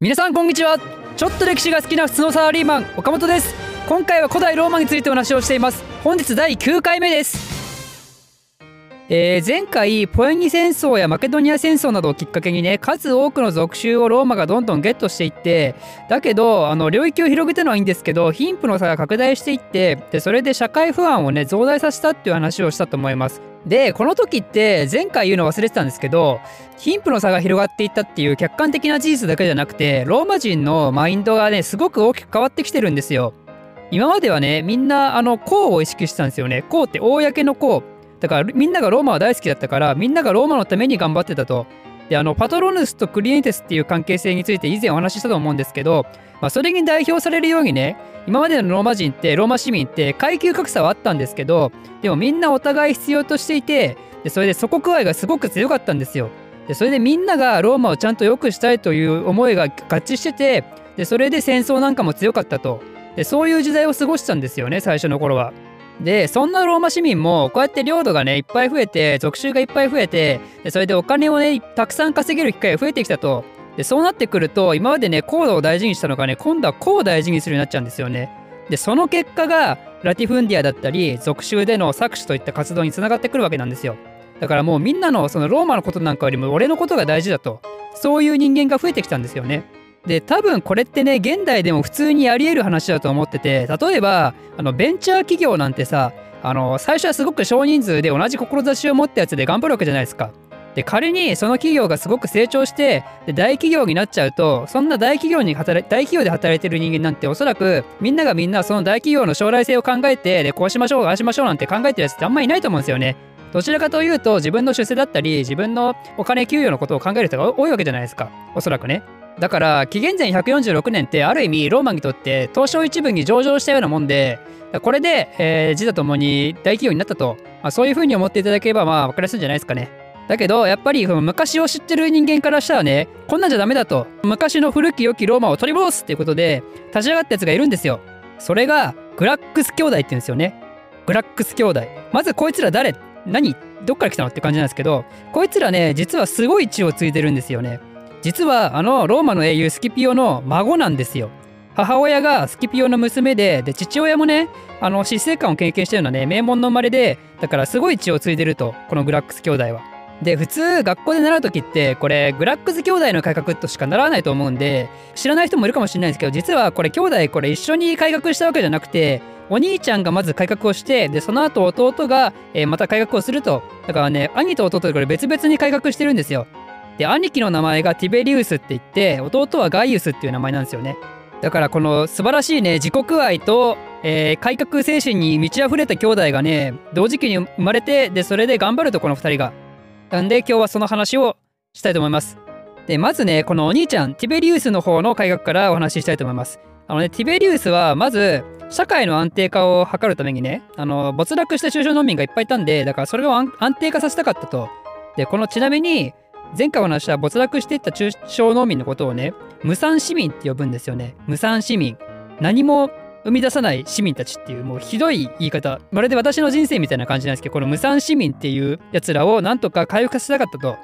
皆さんこんにちは。ちょっと歴史が好きな普通のサラリーマン岡本です。今回は古代ローマについてお話をしています。本日第9回目です。えー、前回ポエニ戦争やマケドニア戦争などをきっかけにね数多くの属州をローマがどんどんゲットしていってだけどあの領域を広げたのはいいんですけど貧富の差が拡大していってでそれで社会不安をね増大させたっていう話をしたと思います。でこの時って前回言うの忘れてたんですけど貧富の差が広がっていったっていう客観的な事実だけじゃなくてローマ人のマインドがねすごく大きく変わってきてるんですよ。今まではねみんなあの公を意識してたんですよね。公って公の公だからみんながローマは大好きだったからみんながローマのために頑張ってたと。であのパトロヌスとクリエンテスっていう関係性について以前お話ししたと思うんですけど、まあ、それに代表されるようにね今までのローマ人ってローマ市民って階級格差はあったんですけどでもみんなお互い必要としていてでそれで祖国愛がすごく強かったんですよ。でそれでみんながローマをちゃんと良くしたいという思いが合致しててでそれで戦争なんかも強かったとでそういう時代を過ごしたんですよね最初の頃は。でそんなローマ市民もこうやって領土がねいっぱい増えて属州がいっぱい増えてでそれでお金をねたくさん稼げる機会が増えてきたと。でそうなってくると今までね高度を大事にしたのがね今度は高を大事にするようになっちゃうんですよね。でその結果がラティフンディアだったり属州での搾取といった活動につながってくるわけなんですよ。だからもうみんなのそのローマのことなんかよりも俺のことが大事だと。そういう人間が増えてきたんですよね。で多分これってね現代でも普通にあり得る話だと思ってて例えばあのベンチャー企業なんてさあの最初はすごく少人数で同じ志を持ったやつで頑張るわけじゃないですか。で仮にその企業がすごく成長してで大企業になっちゃうとそんな大企業に働大企業で働いてる人間なんておそらくみんながみんなその大企業の将来性を考えてでこうしましょうああしましょうなんて考えてるやつってあんまりいないと思うんですよね。どちらかというと自分の出世だったり自分のお金給与のことを考える人が多いわけじゃないですかおそらくね。だから紀元前146年ってある意味ローマにとって東証一部に上場したようなもんでこれで、えー、自他ともに大企業になったと、まあ、そういうふうに思っていただければまあ分かりやすいんじゃないですかね。だけどやっぱり昔を知ってる人間からしたらねこんなんじゃダメだと昔の古き良きローマを取り戻すっていうことで立ち上がったやつがいるんですよ。それがグラックス兄弟って言うんですよね。グラックス兄弟。まずこいつら誰？何？どっから来たの？って感じなんですけどこいつらね実はすごい血を継いでるんですよね。実はあのローマの英雄スキピオの孫なんですよ。母親がスキピオの娘でで父親もねあの死生観を経験したようなね名門の生まれでだからすごい血を継いでるとこのグラックス兄弟は。で普通学校で習う時ってこれグラックス兄弟の改革としか習わないと思うんで知らない人もいるかもしれないですけど実はこれ兄弟これ一緒に改革したわけじゃなくてお兄ちゃんがまず改革をしてでその後弟が、えー、また改革をするとだからね兄と弟でこれ別々に改革してるんですよで兄貴の名前がティベリウスって言って弟はガイウスっていう名前なんですよね。だからこの素晴らしいね自国愛と、えー、改革精神に満ち溢れた兄弟がね同時期に生まれてでそれで頑張るとこの2人が。なんで今日はその話をしたいと思います。でまずねこのお兄ちゃんティベリウスの方の改革からお話ししたいと思います。あのねティベリウスはまず社会の安定化を図るためにねあの没落した中小農民がいっぱいいたんでだからそれを安定化させたかったと。でこのちなみに前回お話した没落していった中小農民のことをね、無産市民って呼ぶんですよね。無産市民。何も生み出さない市民たちっていうもうひどい言い方。まるで私の人生みたいな感じなんですけど、この無産市民っていうやつらをなんとか回復させたかったと。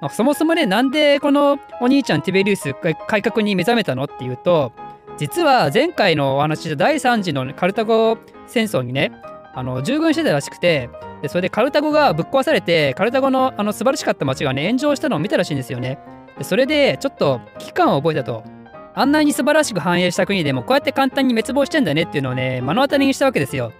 まあ、そもそもね、なんでこのお兄ちゃんティベリウス改革に目覚めたのっていうと、実は前回のお話で第3次のカルタゴ戦争にね、あの従軍してたらしくて、でそれでカルタゴがぶっ壊されてカルタゴのあの素晴らしかった街がね炎上したのを見たらしいんですよね。でそれでちょっと危機感を覚えたと。あんなに素晴らしく繁栄した国でもこうやって簡単に滅亡してんだねっていうのをね目の当たりにしたわけですよ。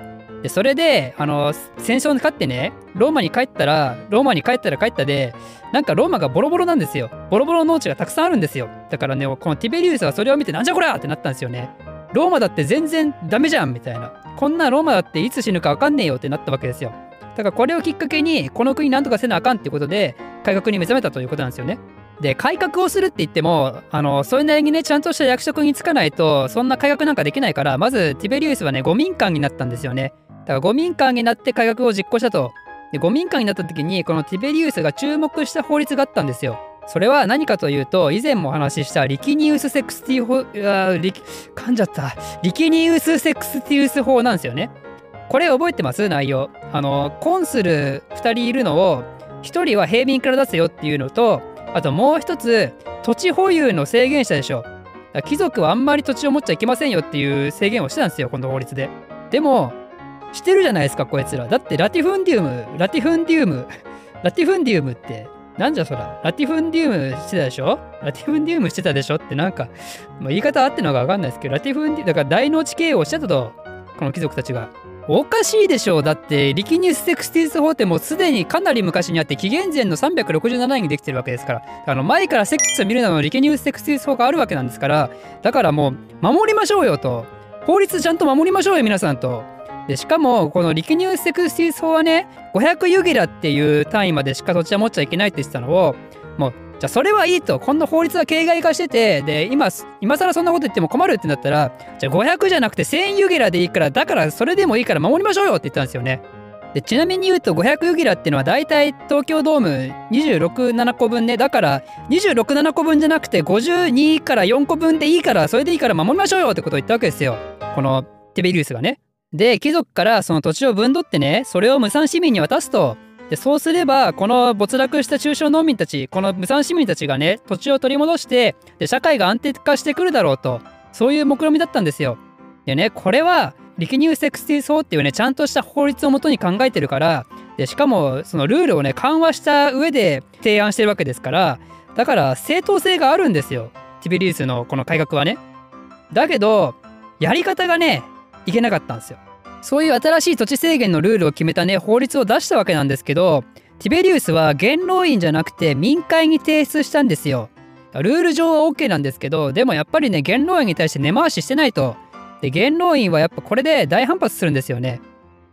でそれであの戦争に勝ってねローマに帰ったらローマに帰ったら帰ったでなんかローマがボロボロなんですよ。ボロボロ農地がたくさんあるんですよ。だからねこのティベリウスはそれを見てなんじゃこりゃってなったんですよね。ローマだって全然ダメじゃんみたいな。こんなローマだっていつ死ぬか分かんねえよってなったわけですよ。だからこれをきっかけにこの国なんとかせなあかんっていうことで改革に目覚めたということなんですよね。で改革をするって言ってもあのそれなりにねちゃんとした役職に就かないとそんな改革なんかできないからまずティベリウスはね五民間になったんですよね。だから五民間になって改革を実行したと。で護民官になった時にこのティベリウスが注目した法律があったんですよ。それは何かというと以前もお話ししたリキニウス・セクスティ法あリ噛んじゃったリキニウス・セクスティウス法なんですよね。これ覚えてます内容。あの、コンスル2人いるのを、1人は平民から出せよっていうのと、あともう一つ、土地保有の制限したでしょ。貴族はあんまり土地を持っちゃいけませんよっていう制限をしてたんですよ、この法律で。でも、してるじゃないですか、こいつら。だってラティフンディウム、ラティフンディウム、ラティフンディウムって、なんじゃそら、ラティフンディウムしてたでしょラティフンディウムしてたでしょってなんか、まあ、言い方あってのかわかんないですけど、ラティフンディウム、だから大農地経営をしてたと、この貴族たちが。おかしいでしょう。だってリキニウス・セクスティス法ってもうすでにかなり昔にあって紀元前の367年にできてるわけですから。あの前からセックスを見るなのリキニウス・セクスティス法があるわけなんですから。だからもう守りましょうよと。法律ちゃんと守りましょうよ皆さんと。でしかもこのリキニウス・セクスティス法はね500ユギラっていう単位までしか土地は持っちゃいけないって言ってたのをもうじゃあそれはいいとこんな法律は形骸化しててで今今更そんなこと言っても困るってなったらじゃあ500じゃなくて1000ユギラでいいからだからそれでもいいから守りましょうよって言ったんですよね。でちなみに言うと500ユギラっていうのはだいたい東京ドーム267個分ねだから267個分じゃなくて52から4個分でいいからそれでいいから守りましょうよってことを言ったわけですよこのティベリウスがね。で貴族からその土地を分取ってねそれを無産市民に渡すと。でそうすればこの没落した中小農民たちこの無産市民たちがね土地を取り戻してで社会が安定化してくるだろうとそういう目論見だったんですよ。でねこれはリキニューセクスティ法っていうねちゃんとした法律をもとに考えてるからでしかもそのルールをね緩和した上で提案してるわけですからだから正当性があるんですよティベリウスのこの改革はね。だけどやり方がねいけなかったんですよ。そういう新しい土地制限のルールを決めたね法律を出したわけなんですけどティベリウスは元老院じゃなくて民会に提出したんですよ。ルール上は OK なんですけどでもやっぱりね元老院に対して根回ししてないと。で元老院はやっぱこれで大反発するんですよね。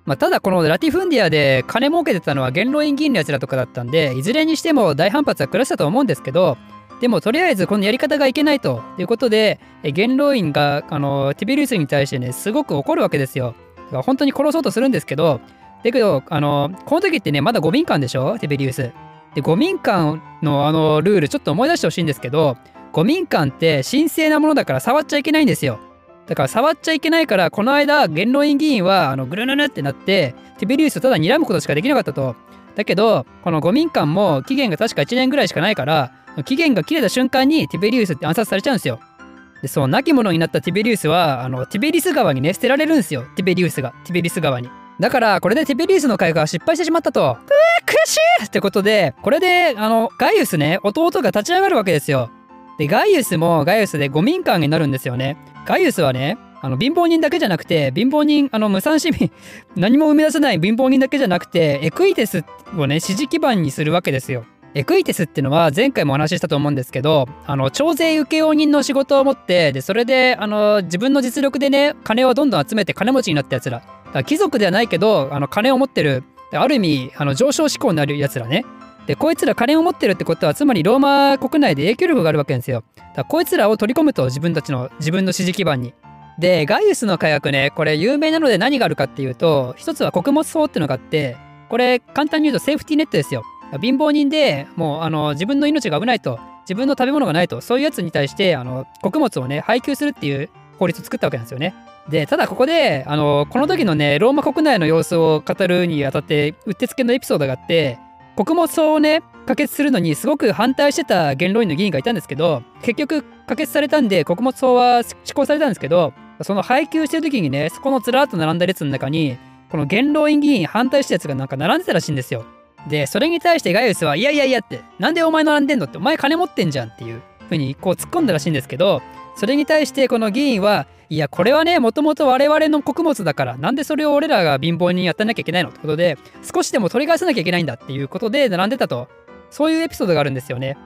まあ、ただこのラティフンディアで金儲けてたのは元老院議員のやつらとかだったんでいずれにしても大反発は下したと思うんですけどでもとりあえずこのやり方がいけないということで元老院があのティベリウスに対してねすごく怒るわけですよ。本当に殺そうとするんですけど、だけど、あの、この時ってね、まだ5民間でしょ？テベリウス。で、5民間のあのルール、ちょっと思い出してほしいんですけど、5民間って神聖なものだから触っちゃいけないんですよ。だから触っちゃいけないから、この間、元老院議員は、あの、ぐるぬぬってなって、テベリウスをただ睨むことしかできなかったと。だけど、この5民間も期限が確か1年ぐらいしかないから、期限が切れた瞬間にティベリウスって暗殺されちゃうんですよ。で、そう、亡き者になったティベリウスは、あの、ティベリス川にね、捨てられるんですよ。ティベリウスが。ティベリス川に。だから、これでティベリウスの開花は失敗してしまったと。うー、悔しいってことで、これで、あの、ガイウスね、弟が立ち上がるわけですよ。で、ガイウスもガイウスで五民間になるんですよね。ガイウスはね、あの、貧乏人だけじゃなくて、貧乏人、あの、無産市民、何も生み出せない貧乏人だけじゃなくて、エクイテスをね、支持基盤にするわけですよ。エクイテスっていうのは前回もお話ししたと思うんですけどあの徴税請負人の仕事を持ってでそれであの自分の実力でね金をどんどん集めて金持ちになったやつらら貴族ではないけどあの金を持ってるある意味あの上昇志向になるやつらね。でこいつら金を持ってるってことはつまりローマ国内で影響力があるわけですよ。だこいつらを取り込むと自分たちの自分の支持基盤に。でガイウスの火薬ねこれ有名なので何があるかっていうと一つは穀物法っていうのがあってこれ簡単に言うとセーフティーネットですよ。貧乏人でもうあの自分の命が危ないと自分の食べ物がないとそういうやつに対してあの穀物をね配給するっていう法律を作ったわけなんですよね。でただここであのこの時のねローマ国内の様子を語るにあたってうってつけのエピソードがあって穀物をね可決するのにすごく反対してた元老院の議員がいたんですけど結局可決されたんで穀物法は施行されたんですけどその配給してる時にねそこのずらっと並んだ列の中にこの元老院議員反対したやつがなんか並んでたらしいんですよ。で、それに対してガイウスは、いやいやいやって、なんでお前並んでんのって、お前金持ってんじゃんっていうふうにこう突っ込んだらしいんですけど、それに対してこの議員は、いや、これはね、もともと我々の穀物だから、なんでそれを俺らが貧乏にやってなきゃいけないのってことで、少しでも取り返さなきゃいけないんだっていうことで並んでたと、そういうエピソードがあるんですよね。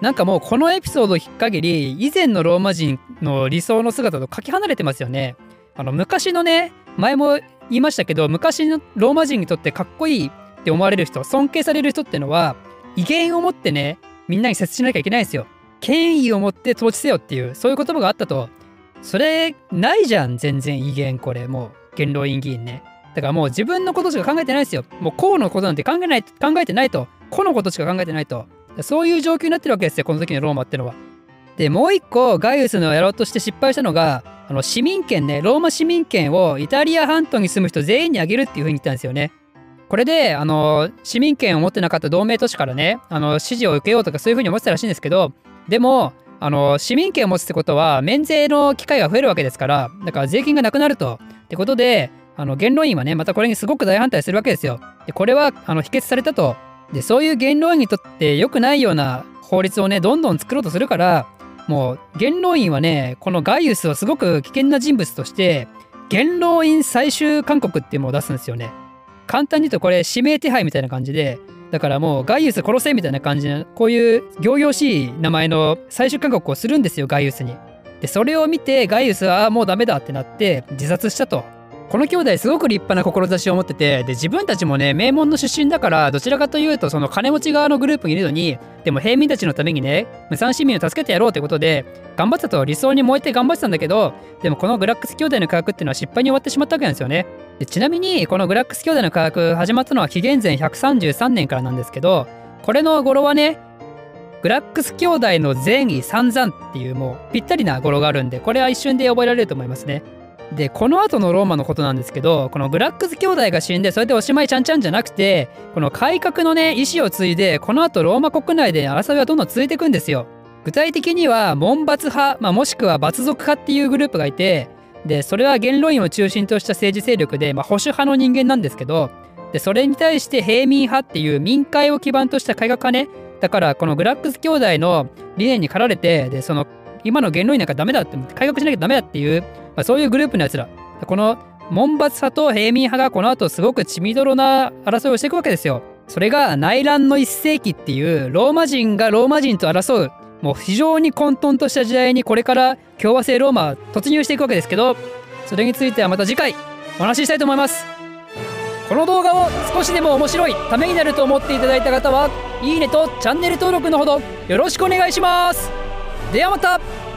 なんかもうこのエピソードを引っ限り、以前のローマ人の理想の姿とかけ離れてますよね。あの、昔のね、前も言いましたけど、昔のローマ人にとってかっこいいって思われる人、尊敬される人ってのは、威厳を持ってね、みんなに接しなきゃいけないんですよ。権威を持って統治せよっていう、そういう言葉があったと。それ、ないじゃん、全然威厳、これ、もう、元老院議員ね。だからもう自分のことしか考えてないですよ。もう、こうのことなんて考えない、考えてないと。個のことしか考えてないと。そういう状況になってるわけですよ、この時のローマってのは。で、もう一個、ガイウスのやろうとして失敗したのが、あの市民権ね、ローマ市民権をイタリア半島に住む人全員にあげるっていう風に言ったんですよね。これで、あの、市民権を持ってなかった同盟都市からね、あの、支持を受けようとかそういうふうに思ってたらしいんですけど、でも、あの市民権を持つってことは免税の機会が増えるわけですからだから税金がなくなるとってことであの言論員はねまたこれにすごく大反対するわけですよ。でこれはあの否決されたとでそういう言論員にとって良くないような法律をねどんどん作ろうとするからもう言論員はねこのガイウスをすごく危険な人物として言論員最終勧告っていうのを出すんですよね。簡単に言うとこれ指名手配みたいな感じでだからもうガイウス殺せみたいな感じのこういう仰々しい名前の最終勧告をするんですよガイウスに。でそれを見てガイウスはもうダメだってなって自殺したと。この兄弟すごく立派な志を持っててで自分たちもね名門の出身だからどちらかというとその金持ち側のグループにいるのにでも平民たちのためにね無産市民を助けてやろうってことで頑張ってたと理想に燃えて頑張ってたんだけどでもこのグラックス兄弟の科学っていうのは失敗に終わってしまったわけなんですよね。ちなみにこのグラックス兄弟の科学始まったのは紀元前133年からなんですけどこれの語呂はねグラックス兄弟の善意散々っていうもうぴったりな語呂があるんでこれは一瞬で覚えられると思いますね。でこの後のローマのことなんですけどこのグラックス兄弟が死んでそれでおしまいちゃんちゃんじゃなくてこの改革のね意思を継いでこの後ローマ国内で争いはどんどん続いていくんですよ。具体的には門閥派、まあ、もしくは閥族派っていうグループがいてでそれは元老院を中心とした政治勢力で、まあ、保守派の人間なんですけどでそれに対して平民派っていう民会を基盤とした改革派ねだからこのグラックス兄弟の理念に駆られてでその今の元老院なんかダメだって改革しなきゃダメだっていう、まあ、そういうグループのやつらこの門閥派と平民派がこの後すごく血みどろな争いをしていくわけですよ。それが内乱の一世紀っていうローマ人がローマ人と争うもう非常に混沌とした時代にこれから共和制ローマは突入していくわけですけどそれについてはまた次回お話ししたいと思います。この動画を少しでも面白いためになると思っていただいた方はいいねとチャンネル登録のほどよろしくお願いします。ではまた。